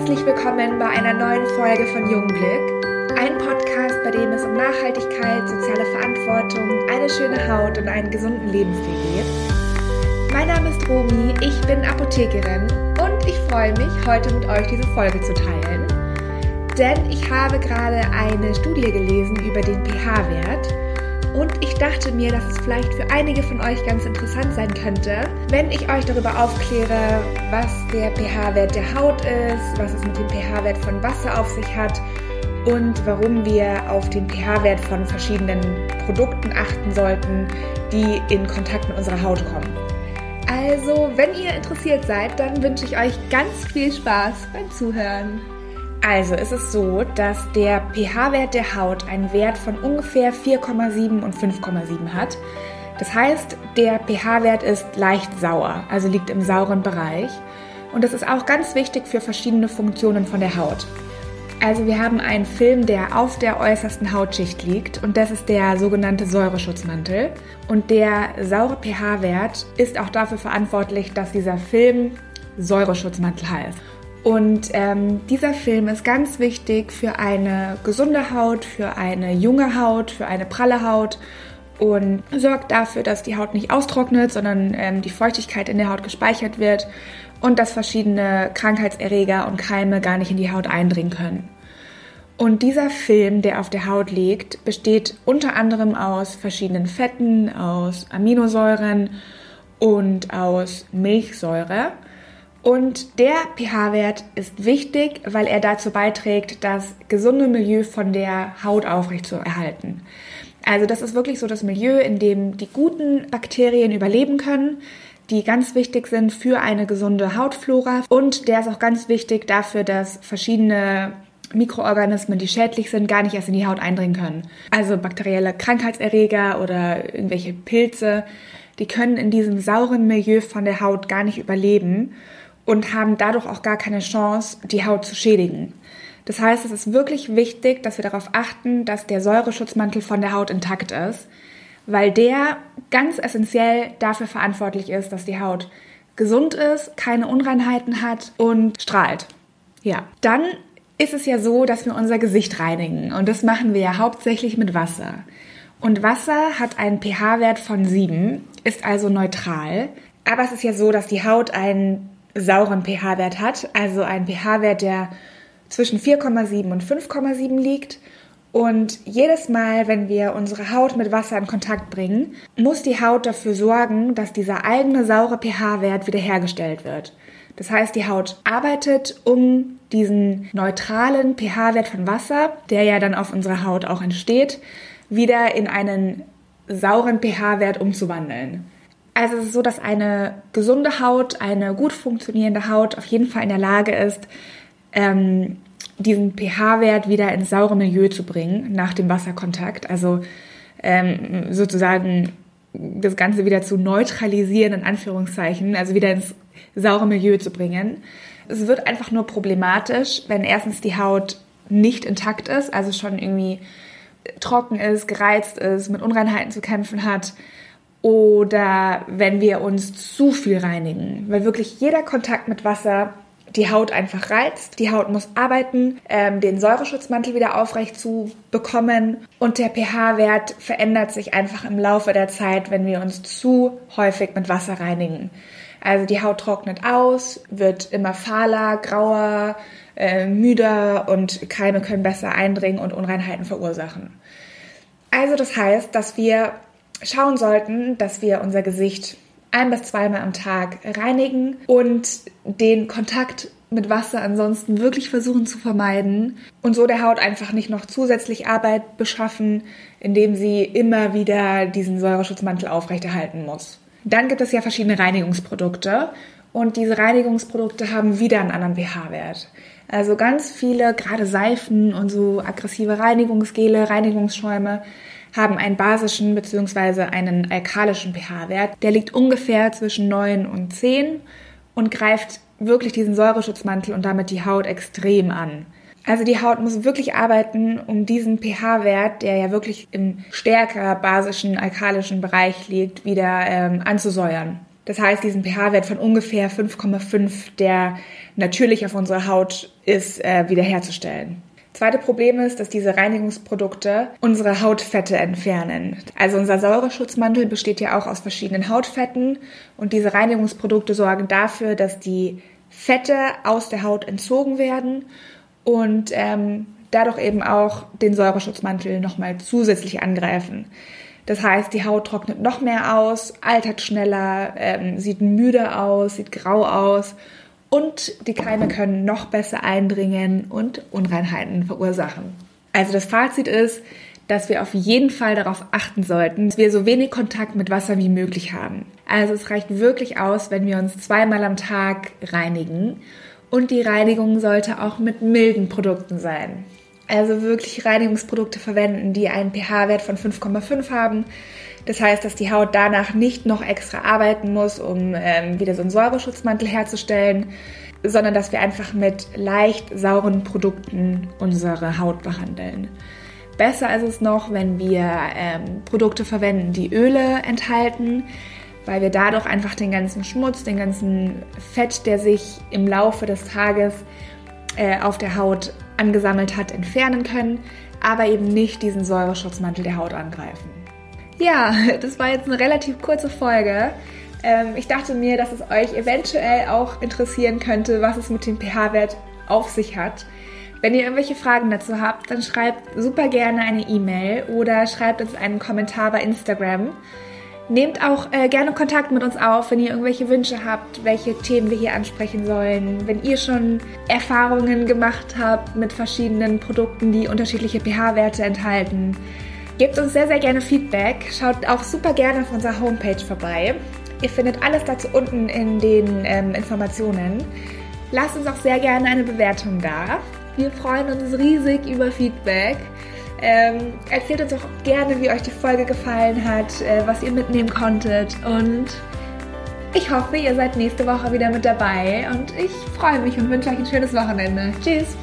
herzlich willkommen bei einer neuen Folge von Jungblick. Ein Podcast, bei dem es um Nachhaltigkeit, soziale Verantwortung, eine schöne Haut und einen gesunden Lebensstil geht. Mein Name ist Romi, ich bin Apothekerin und ich freue mich, heute mit euch diese Folge zu teilen. Denn ich habe gerade eine Studie gelesen über den pH-Wert und ich dachte mir, dass es vielleicht für einige von euch ganz interessant sein könnte, wenn ich euch darüber aufkläre, was der pH-Wert der Haut ist, was es mit dem pH-Wert von Wasser auf sich hat und warum wir auf den pH-Wert von verschiedenen Produkten achten sollten, die in Kontakt mit unserer Haut kommen. Also, wenn ihr interessiert seid, dann wünsche ich euch ganz viel Spaß beim Zuhören. Also ist es so, dass der pH-Wert der Haut einen Wert von ungefähr 4,7 und 5,7 hat. Das heißt, der pH-Wert ist leicht sauer, also liegt im sauren Bereich. Und das ist auch ganz wichtig für verschiedene Funktionen von der Haut. Also wir haben einen Film, der auf der äußersten Hautschicht liegt und das ist der sogenannte Säureschutzmantel. Und der saure pH-Wert ist auch dafür verantwortlich, dass dieser Film Säureschutzmantel heißt. Und ähm, dieser Film ist ganz wichtig für eine gesunde Haut, für eine junge Haut, für eine pralle Haut und sorgt dafür, dass die Haut nicht austrocknet, sondern ähm, die Feuchtigkeit in der Haut gespeichert wird und dass verschiedene Krankheitserreger und Keime gar nicht in die Haut eindringen können. Und dieser Film, der auf der Haut liegt, besteht unter anderem aus verschiedenen Fetten, aus Aminosäuren und aus Milchsäure. Und der pH-Wert ist wichtig, weil er dazu beiträgt, das gesunde Milieu von der Haut aufrechtzuerhalten. Also das ist wirklich so das Milieu, in dem die guten Bakterien überleben können, die ganz wichtig sind für eine gesunde Hautflora. Und der ist auch ganz wichtig dafür, dass verschiedene Mikroorganismen, die schädlich sind, gar nicht erst in die Haut eindringen können. Also bakterielle Krankheitserreger oder irgendwelche Pilze, die können in diesem sauren Milieu von der Haut gar nicht überleben und haben dadurch auch gar keine Chance, die Haut zu schädigen. Das heißt, es ist wirklich wichtig, dass wir darauf achten, dass der Säureschutzmantel von der Haut intakt ist, weil der ganz essentiell dafür verantwortlich ist, dass die Haut gesund ist, keine Unreinheiten hat und strahlt. Ja, dann ist es ja so, dass wir unser Gesicht reinigen und das machen wir ja hauptsächlich mit Wasser. Und Wasser hat einen pH-Wert von 7, ist also neutral. Aber es ist ja so, dass die Haut einen sauren pH-Wert hat, also ein pH-Wert, der zwischen 4,7 und 5,7 liegt. Und jedes Mal, wenn wir unsere Haut mit Wasser in Kontakt bringen, muss die Haut dafür sorgen, dass dieser eigene saure pH-Wert wiederhergestellt wird. Das heißt, die Haut arbeitet, um diesen neutralen pH-Wert von Wasser, der ja dann auf unserer Haut auch entsteht, wieder in einen sauren pH-Wert umzuwandeln. Also es ist so, dass eine gesunde Haut, eine gut funktionierende Haut auf jeden Fall in der Lage ist, ähm, diesen pH-Wert wieder ins saure Milieu zu bringen nach dem Wasserkontakt. Also ähm, sozusagen das Ganze wieder zu neutralisieren, in Anführungszeichen, also wieder ins saure Milieu zu bringen. Es wird einfach nur problematisch, wenn erstens die Haut nicht intakt ist, also schon irgendwie trocken ist, gereizt ist, mit Unreinheiten zu kämpfen hat oder wenn wir uns zu viel reinigen, weil wirklich jeder Kontakt mit Wasser die Haut einfach reizt. Die Haut muss arbeiten, ähm, den Säureschutzmantel wieder aufrecht zu bekommen und der pH-Wert verändert sich einfach im Laufe der Zeit, wenn wir uns zu häufig mit Wasser reinigen. Also die Haut trocknet aus, wird immer fahler, grauer, äh, müder und Keime können besser eindringen und Unreinheiten verursachen. Also das heißt, dass wir schauen sollten, dass wir unser Gesicht ein bis zweimal am Tag reinigen und den Kontakt mit Wasser ansonsten wirklich versuchen zu vermeiden und so der Haut einfach nicht noch zusätzlich Arbeit beschaffen, indem sie immer wieder diesen Säureschutzmantel aufrechterhalten muss. Dann gibt es ja verschiedene Reinigungsprodukte und diese Reinigungsprodukte haben wieder einen anderen pH-Wert. Also ganz viele, gerade Seifen und so aggressive Reinigungsgele, Reinigungsschäume, haben einen basischen bzw. einen alkalischen pH-Wert. Der liegt ungefähr zwischen 9 und 10 und greift wirklich diesen Säureschutzmantel und damit die Haut extrem an. Also die Haut muss wirklich arbeiten, um diesen pH-Wert, der ja wirklich im stärker basischen, alkalischen Bereich liegt, wieder ähm, anzusäuern. Das heißt, diesen pH-Wert von ungefähr 5,5, der natürlich auf unserer Haut ist, äh, wiederherzustellen. Zweite Problem ist, dass diese Reinigungsprodukte unsere Hautfette entfernen. Also unser Säureschutzmantel besteht ja auch aus verschiedenen Hautfetten und diese Reinigungsprodukte sorgen dafür, dass die Fette aus der Haut entzogen werden und ähm, dadurch eben auch den Säureschutzmantel nochmal zusätzlich angreifen. Das heißt, die Haut trocknet noch mehr aus, altert schneller, ähm, sieht müde aus, sieht grau aus und die Keime können noch besser eindringen und Unreinheiten verursachen. Also das Fazit ist, dass wir auf jeden Fall darauf achten sollten, dass wir so wenig Kontakt mit Wasser wie möglich haben. Also es reicht wirklich aus, wenn wir uns zweimal am Tag reinigen und die Reinigung sollte auch mit milden Produkten sein. Also wirklich Reinigungsprodukte verwenden, die einen pH-Wert von 5,5 haben. Das heißt, dass die Haut danach nicht noch extra arbeiten muss, um ähm, wieder so einen Säureschutzmantel herzustellen, sondern dass wir einfach mit leicht sauren Produkten unsere Haut behandeln. Besser ist es noch, wenn wir ähm, Produkte verwenden, die Öle enthalten, weil wir dadurch einfach den ganzen Schmutz, den ganzen Fett, der sich im Laufe des Tages äh, auf der Haut angesammelt hat, entfernen können, aber eben nicht diesen Säureschutzmantel der Haut angreifen. Ja, das war jetzt eine relativ kurze Folge. Ähm, ich dachte mir, dass es euch eventuell auch interessieren könnte, was es mit dem pH-Wert auf sich hat. Wenn ihr irgendwelche Fragen dazu habt, dann schreibt super gerne eine E-Mail oder schreibt uns einen Kommentar bei Instagram. Nehmt auch äh, gerne Kontakt mit uns auf, wenn ihr irgendwelche Wünsche habt, welche Themen wir hier ansprechen sollen. Wenn ihr schon Erfahrungen gemacht habt mit verschiedenen Produkten, die unterschiedliche pH-Werte enthalten. Gebt uns sehr, sehr gerne Feedback. Schaut auch super gerne auf unserer Homepage vorbei. Ihr findet alles dazu unten in den ähm, Informationen. Lasst uns auch sehr gerne eine Bewertung da. Wir freuen uns riesig über Feedback. Ähm, erzählt uns auch gerne, wie euch die Folge gefallen hat, äh, was ihr mitnehmen konntet und ich hoffe, ihr seid nächste Woche wieder mit dabei und ich freue mich und wünsche euch ein schönes Wochenende. Tschüss!